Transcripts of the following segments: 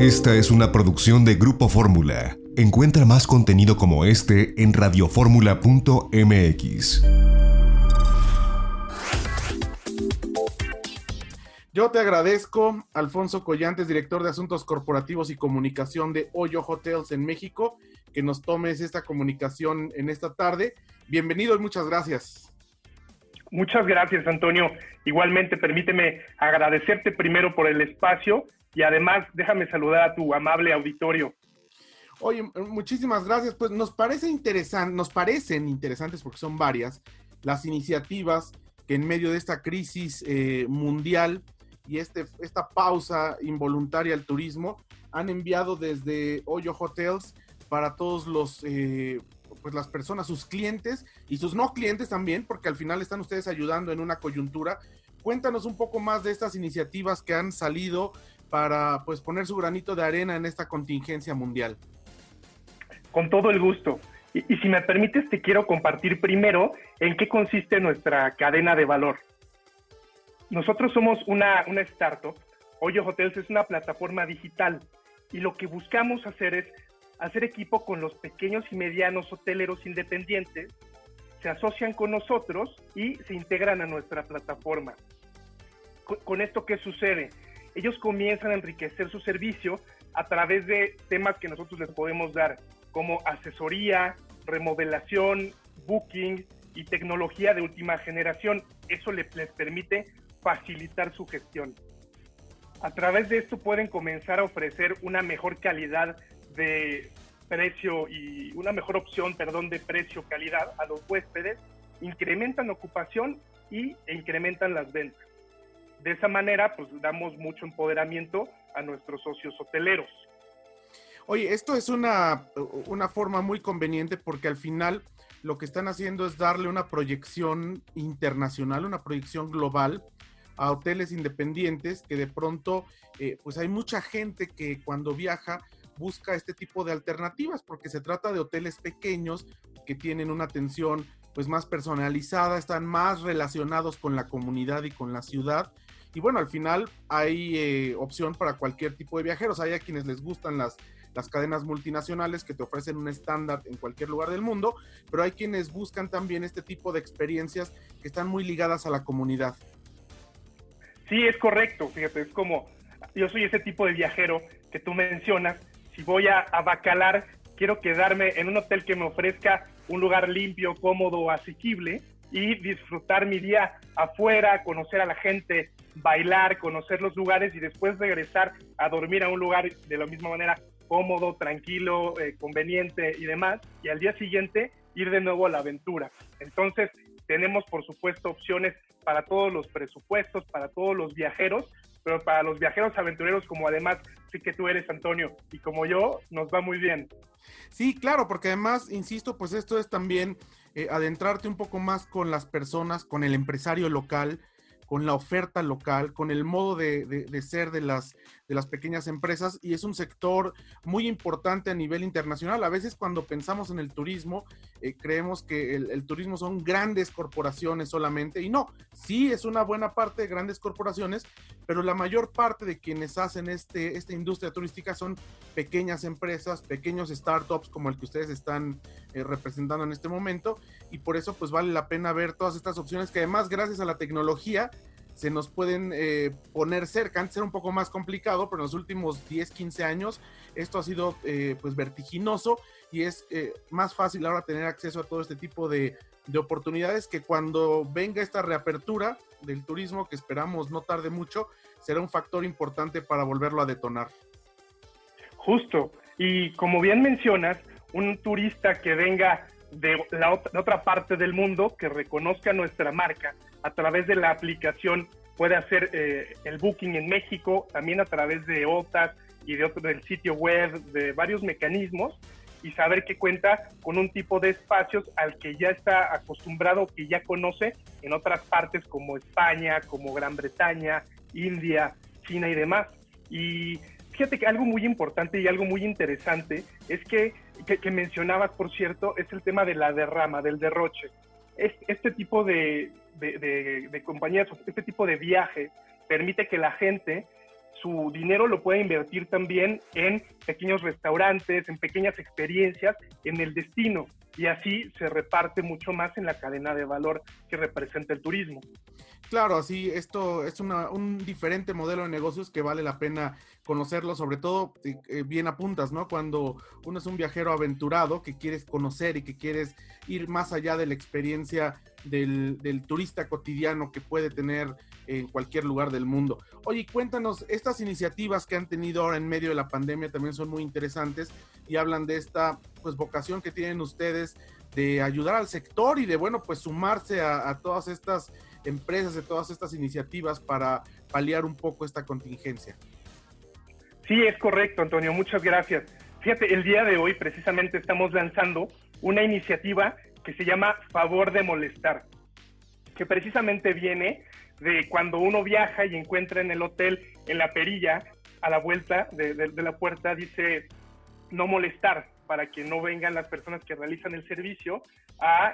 Esta es una producción de Grupo Fórmula. Encuentra más contenido como este en radioformula.mx. Yo te agradezco, Alfonso Collantes, director de Asuntos Corporativos y Comunicación de Hoyo Hotels en México, que nos tomes esta comunicación en esta tarde. Bienvenido y muchas gracias. Muchas gracias, Antonio. Igualmente, permíteme agradecerte primero por el espacio y además déjame saludar a tu amable auditorio. Oye, muchísimas gracias. Pues nos parece interesante, nos parecen interesantes porque son varias las iniciativas que en medio de esta crisis eh, mundial y este, esta pausa involuntaria al turismo han enviado desde Hoyo Hotels para todos los eh, pues las personas, sus clientes y sus no clientes también, porque al final están ustedes ayudando en una coyuntura. Cuéntanos un poco más de estas iniciativas que han salido para pues poner su granito de arena en esta contingencia mundial. Con todo el gusto. Y, si me permites, te quiero compartir primero en qué consiste nuestra cadena de valor. Nosotros somos una, una startup. Hoyo Hotels es una plataforma digital y lo que buscamos hacer es hacer equipo con los pequeños y medianos hoteleros independientes, se asocian con nosotros y se integran a nuestra plataforma. Con, esto, ¿qué sucede? Ellos comienzan a enriquecer su servicio a través de temas que nosotros les podemos dar, como asesoría, remodelación, booking y tecnología de última generación. Eso les, permite facilitar su gestión. A través de esto pueden comenzar a ofrecer una mejor calidad de precio y una mejor opción, perdón, de precio-calidad a los huéspedes, incrementan ocupación y incrementan las ventas. De esa manera, pues damos mucho empoderamiento a nuestros socios hoteleros. Oye, esto es una, una forma muy conveniente porque al final lo que están haciendo es darle una proyección internacional, una proyección global a hoteles independientes que de pronto, eh, pues hay mucha gente que cuando viaja busca este tipo de alternativas porque se trata de hoteles pequeños que tienen una atención pues más personalizada, están más relacionados con la comunidad y con la ciudad. Y bueno, al final hay eh, opción para cualquier tipo de viajeros. Hay a quienes les gustan las, las cadenas multinacionales que te ofrecen un estándar en cualquier lugar del mundo, pero hay quienes buscan también este tipo de experiencias que están muy ligadas a la comunidad. Sí, es correcto. Fíjate, es como yo soy ese tipo de viajero que tú mencionas si voy a, Bacalar, quiero quedarme en un hotel que me ofrezca un lugar limpio, cómodo, asequible y disfrutar mi día afuera, conocer a la gente, bailar, conocer los lugares y después regresar a dormir a un lugar de la misma manera cómodo, tranquilo, eh, conveniente y demás, y al día siguiente ir de nuevo a la aventura. Entonces, tenemos por supuesto opciones para todos los presupuestos, para todos los viajeros, pero para los viajeros aventureros, como además sí que tú eres Antonio y como yo, nos va muy bien. Sí, claro, porque además, insisto, pues esto es también eh, adentrarte un poco más con las personas, con el empresario local, con la oferta local, con el modo de, de, ser de las, de las pequeñas empresas y es un sector muy importante a nivel internacional. A veces cuando pensamos en el turismo, eh, creemos que el, turismo son grandes corporaciones solamente y no, sí es una buena parte de grandes corporaciones, pero la mayor parte de quienes hacen este, esta industria turística son pequeñas empresas, pequeños startups como el que ustedes están eh, representando en este momento y por eso pues vale la pena ver todas estas opciones que además gracias a la tecnología se nos pueden eh, poner cerca. Antes era un poco más complicado, pero en los últimos 10, 15 años esto ha sido eh, pues vertiginoso y es eh, más fácil ahora tener acceso a todo este tipo de, de, oportunidades que cuando venga esta reapertura del turismo, que esperamos no tarde mucho, será un factor importante para volverlo a detonar. Justo, y como bien mencionas, un turista que venga de la otra parte del mundo, que reconozca nuestra marca, a través de la aplicación puede hacer eh, el booking en México, también a través de OTAS y de otro del sitio web, de varios mecanismos, y saber que cuenta con un tipo de espacios al que ya está acostumbrado, que ya conoce en otras partes como España, como Gran Bretaña, India, China y demás. Y fíjate que algo muy importante y algo muy interesante es que, que, que mencionabas, por cierto, es el tema de la derrama, del derroche. Este tipo de, de, compañías, este tipo de viaje permite que la gente su dinero lo puede invertir también en pequeños restaurantes, en pequeñas experiencias en el destino y así se reparte mucho más en la cadena de valor que representa el turismo. Claro, así esto es un diferente modelo de negocios que vale la pena conocerlo, sobre todo eh, eh, bien apuntas, ¿no? Cuando uno es un viajero aventurado que quieres conocer y que quieres ir más allá de la experiencia del, del turista cotidiano que puede tener en cualquier lugar del mundo. Oye, cuéntanos, estas iniciativas que han tenido ahora en medio de la pandemia también son muy interesantes y hablan de esta pues vocación que tienen ustedes de ayudar al sector y de bueno pues sumarse a, todas estas empresas, de todas estas iniciativas para paliar un poco esta contingencia. Sí, es correcto, Antonio, muchas gracias. Fíjate, el día de hoy precisamente estamos lanzando una iniciativa que se llama Favor de Molestar, que precisamente viene de cuando uno viaja y encuentra en el hotel, en la perilla, a la vuelta de, la puerta, dice no molestar para que no vengan las personas que realizan el servicio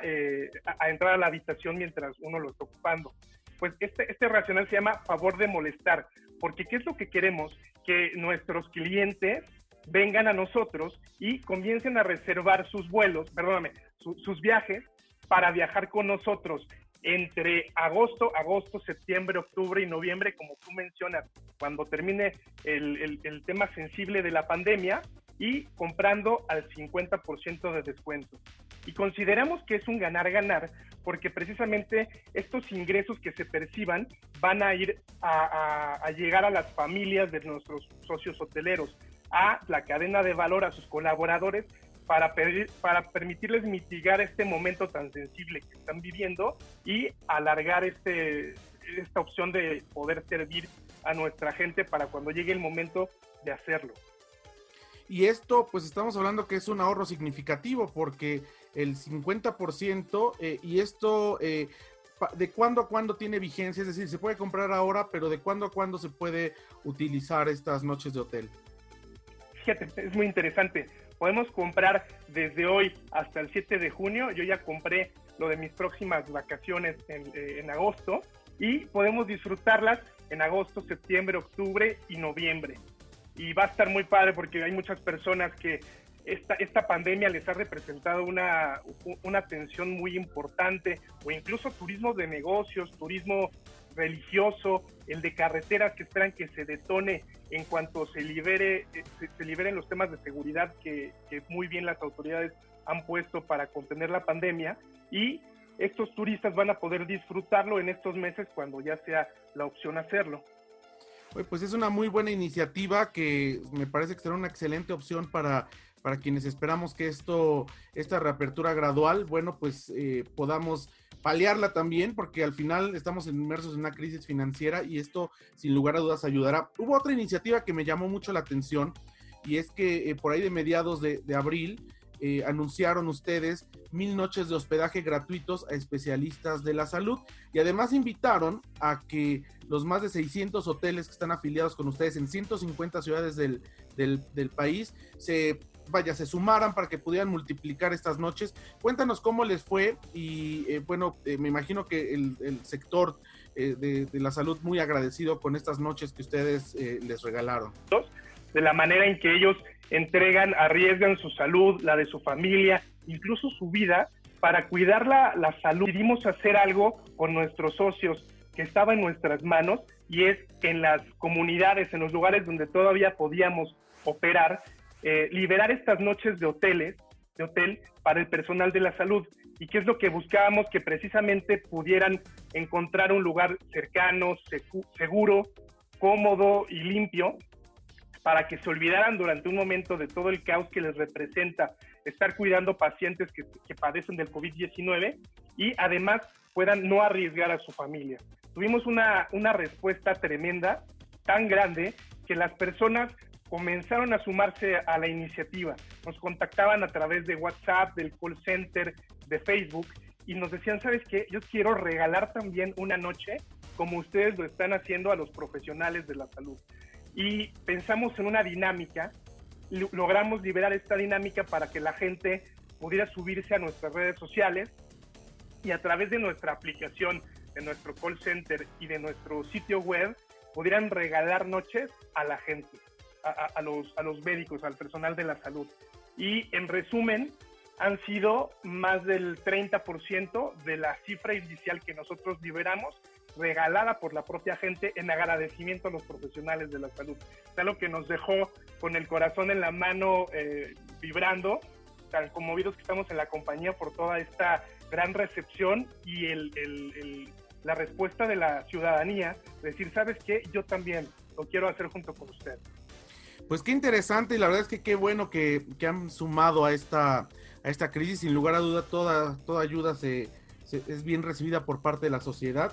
eh, a, entrar a la habitación mientras uno lo está ocupando. Pues este, este racional se llama favor de molestar, porque ¿qué es lo que queremos? Que nuestros clientes vengan a nosotros y comiencen a reservar sus vuelos, perdóname, sus viajes para viajar con nosotros entre agosto, agosto, septiembre, octubre y noviembre, como tú mencionas, cuando termine el, el, tema sensible de la pandemia y comprando al 50% de descuento. Y consideramos que es un ganar-ganar porque precisamente estos ingresos que se perciban van a ir a, llegar a las familias de nuestros socios hoteleros, a la cadena de valor, a sus colaboradores, para, para permitirles mitigar este momento tan sensible que están viviendo y alargar este, esta opción de poder servir a nuestra gente para cuando llegue el momento de hacerlo. Y esto, pues estamos hablando que es un ahorro significativo porque el 50% eh, y esto, eh, ¿de cuándo a cuándo tiene vigencia? Es decir, se puede comprar ahora, pero ¿de cuándo a cuándo se puede utilizar estas noches de hotel? Fíjate, es muy interesante Podemos comprar desde hoy hasta el 7 de junio. Yo ya compré lo de mis próximas vacaciones eh, en, agosto y podemos disfrutarlas en agosto, septiembre, octubre y noviembre. Y va a estar muy padre porque hay muchas personas que esta, esta pandemia les ha representado una, una tensión muy importante o incluso turismo de negocios, turismo religioso, el de carreteras que esperan que se detone en cuanto se libere eh, se, liberen los temas de seguridad que, muy bien las autoridades han puesto para contener la pandemia y estos turistas van a poder disfrutarlo en estos meses cuando ya sea la opción hacerlo. Pues es una muy buena iniciativa que me parece que será una excelente opción para, para quienes esperamos que esto, esta reapertura gradual, bueno, pues eh, podamos paliarla también, porque al final estamos inmersos en una crisis financiera y esto sin lugar a dudas ayudará. Hubo otra iniciativa que me llamó mucho la atención y es que eh, por ahí de mediados de, abril eh, anunciaron ustedes mil noches de hospedaje gratuitos a especialistas de la salud y además invitaron a que los más de 600 hoteles que están afiliados con ustedes en 150 ciudades del, del, país se vaya, se sumaran para que pudieran multiplicar estas noches. Cuéntanos cómo les fue y eh, bueno, eh, me imagino que el, sector eh, de, la salud muy agradecido con estas noches que ustedes les regalaron. De la manera en que ellos entregan, arriesgan su salud, la de su familia, incluso su vida, para cuidar la, salud. Decidimos hacer algo con nuestros socios que estaba en nuestras manos y es en las comunidades, en los lugares donde todavía podíamos operar, eh, liberar estas noches de hoteles, de hotel para el personal de la salud. ¿Y qué es lo que buscábamos? Que precisamente pudieran encontrar un lugar cercano, seguro, cómodo y limpio para que se olvidaran durante un momento de todo el caos que les representa estar cuidando pacientes que, que padecen del COVID-19 y además puedan no arriesgar a su familia. Tuvimos una, una respuesta tremenda, tan grande, que las personas comenzaron a sumarse a la iniciativa. Nos contactaban a través de WhatsApp, del call center, de Facebook y nos decían, ¿sabes qué? Yo quiero regalar también una noche como ustedes lo están haciendo a los profesionales de la salud. Y pensamos en una dinámica, logramos liberar esta dinámica para que la gente pudiera subirse a nuestras redes sociales y a través de nuestra aplicación, de nuestro call center y de nuestro sitio web, pudieran regalar noches a la gente, a, los, a los médicos, al personal de la salud. Y en resumen, han sido más del 30% de la cifra inicial que nosotros liberamos regalada por la propia gente en agradecimiento a los profesionales de la salud. Es algo que nos dejó con el corazón en la mano eh, vibrando, tan conmovidos que estamos en la compañía por toda esta gran recepción y el, la respuesta de la ciudadanía, decir, ¿sabes qué? Yo también lo quiero hacer junto con usted. Pues qué interesante y la verdad es que qué bueno que, han sumado a esta, a esta crisis. Sin lugar a duda, toda ayuda se, es bien recibida por parte de la sociedad.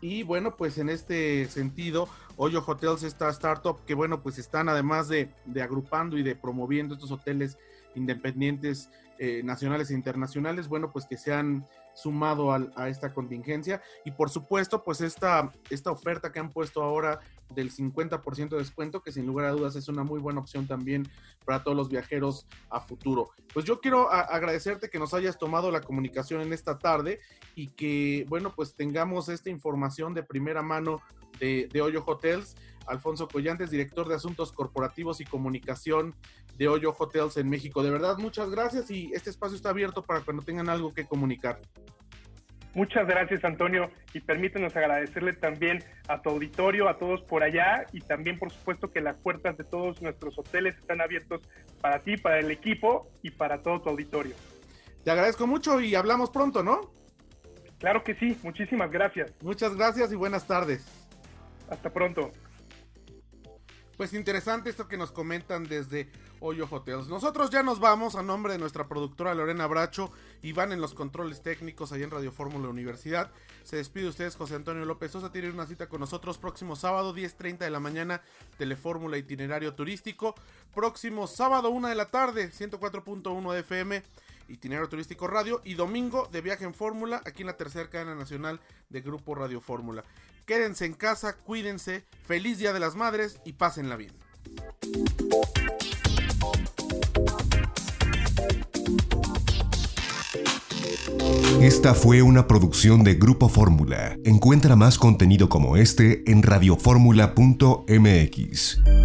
Y bueno, pues en este sentido, Hoyo Hotels, esta startup que bueno, pues están además de, agrupando y de promoviendo estos hoteles independientes eh, nacionales e internacionales, bueno, pues que se han sumado a, esta contingencia y por supuesto, pues esta, esta oferta que han puesto ahora del 50% de descuento, que sin lugar a dudas es una muy buena opción también para todos los viajeros a futuro. Pues yo quiero agradecerte que nos hayas tomado la comunicación en esta tarde y que, bueno, pues tengamos esta información de primera mano de, de Hoyo Hotels. Alfonso Collantes, director de Asuntos Corporativos y Comunicación de Hoyo Hotels en México. De verdad, muchas gracias y este espacio está abierto para cuando tengan algo que comunicar. Muchas gracias, Antonio, y permítenos agradecerle también a tu auditorio, a todos por allá, y también, por supuesto, que las puertas de todos nuestros hoteles están abiertos para ti, para el equipo y para todo tu auditorio. Te agradezco mucho y hablamos pronto, ¿no? Claro que sí, muchísimas gracias. Muchas gracias y buenas tardes. Hasta pronto. Pues interesante esto que nos comentan desde Hoyo Hotels. Nosotros ya nos vamos a nombre de nuestra productora Lorena Bracho y van en los controles técnicos allá en Radio Fórmula Universidad. Se despide ustedes José Antonio López Sosa. Tienen una cita con nosotros próximo sábado 10.30 de la mañana Telefórmula Itinerario Turístico. Próximo sábado 1 de la tarde 104.1 de FM Itinerario Turístico Radio y domingo de viaje en Fórmula aquí en la tercera cadena nacional de Grupo Radio Fórmula. Quédense en casa, cuídense, feliz Día de las Madres y pásenla bien. Esta fue una producción de Grupo Fórmula. Encuentra más contenido como este en radioformula.mx.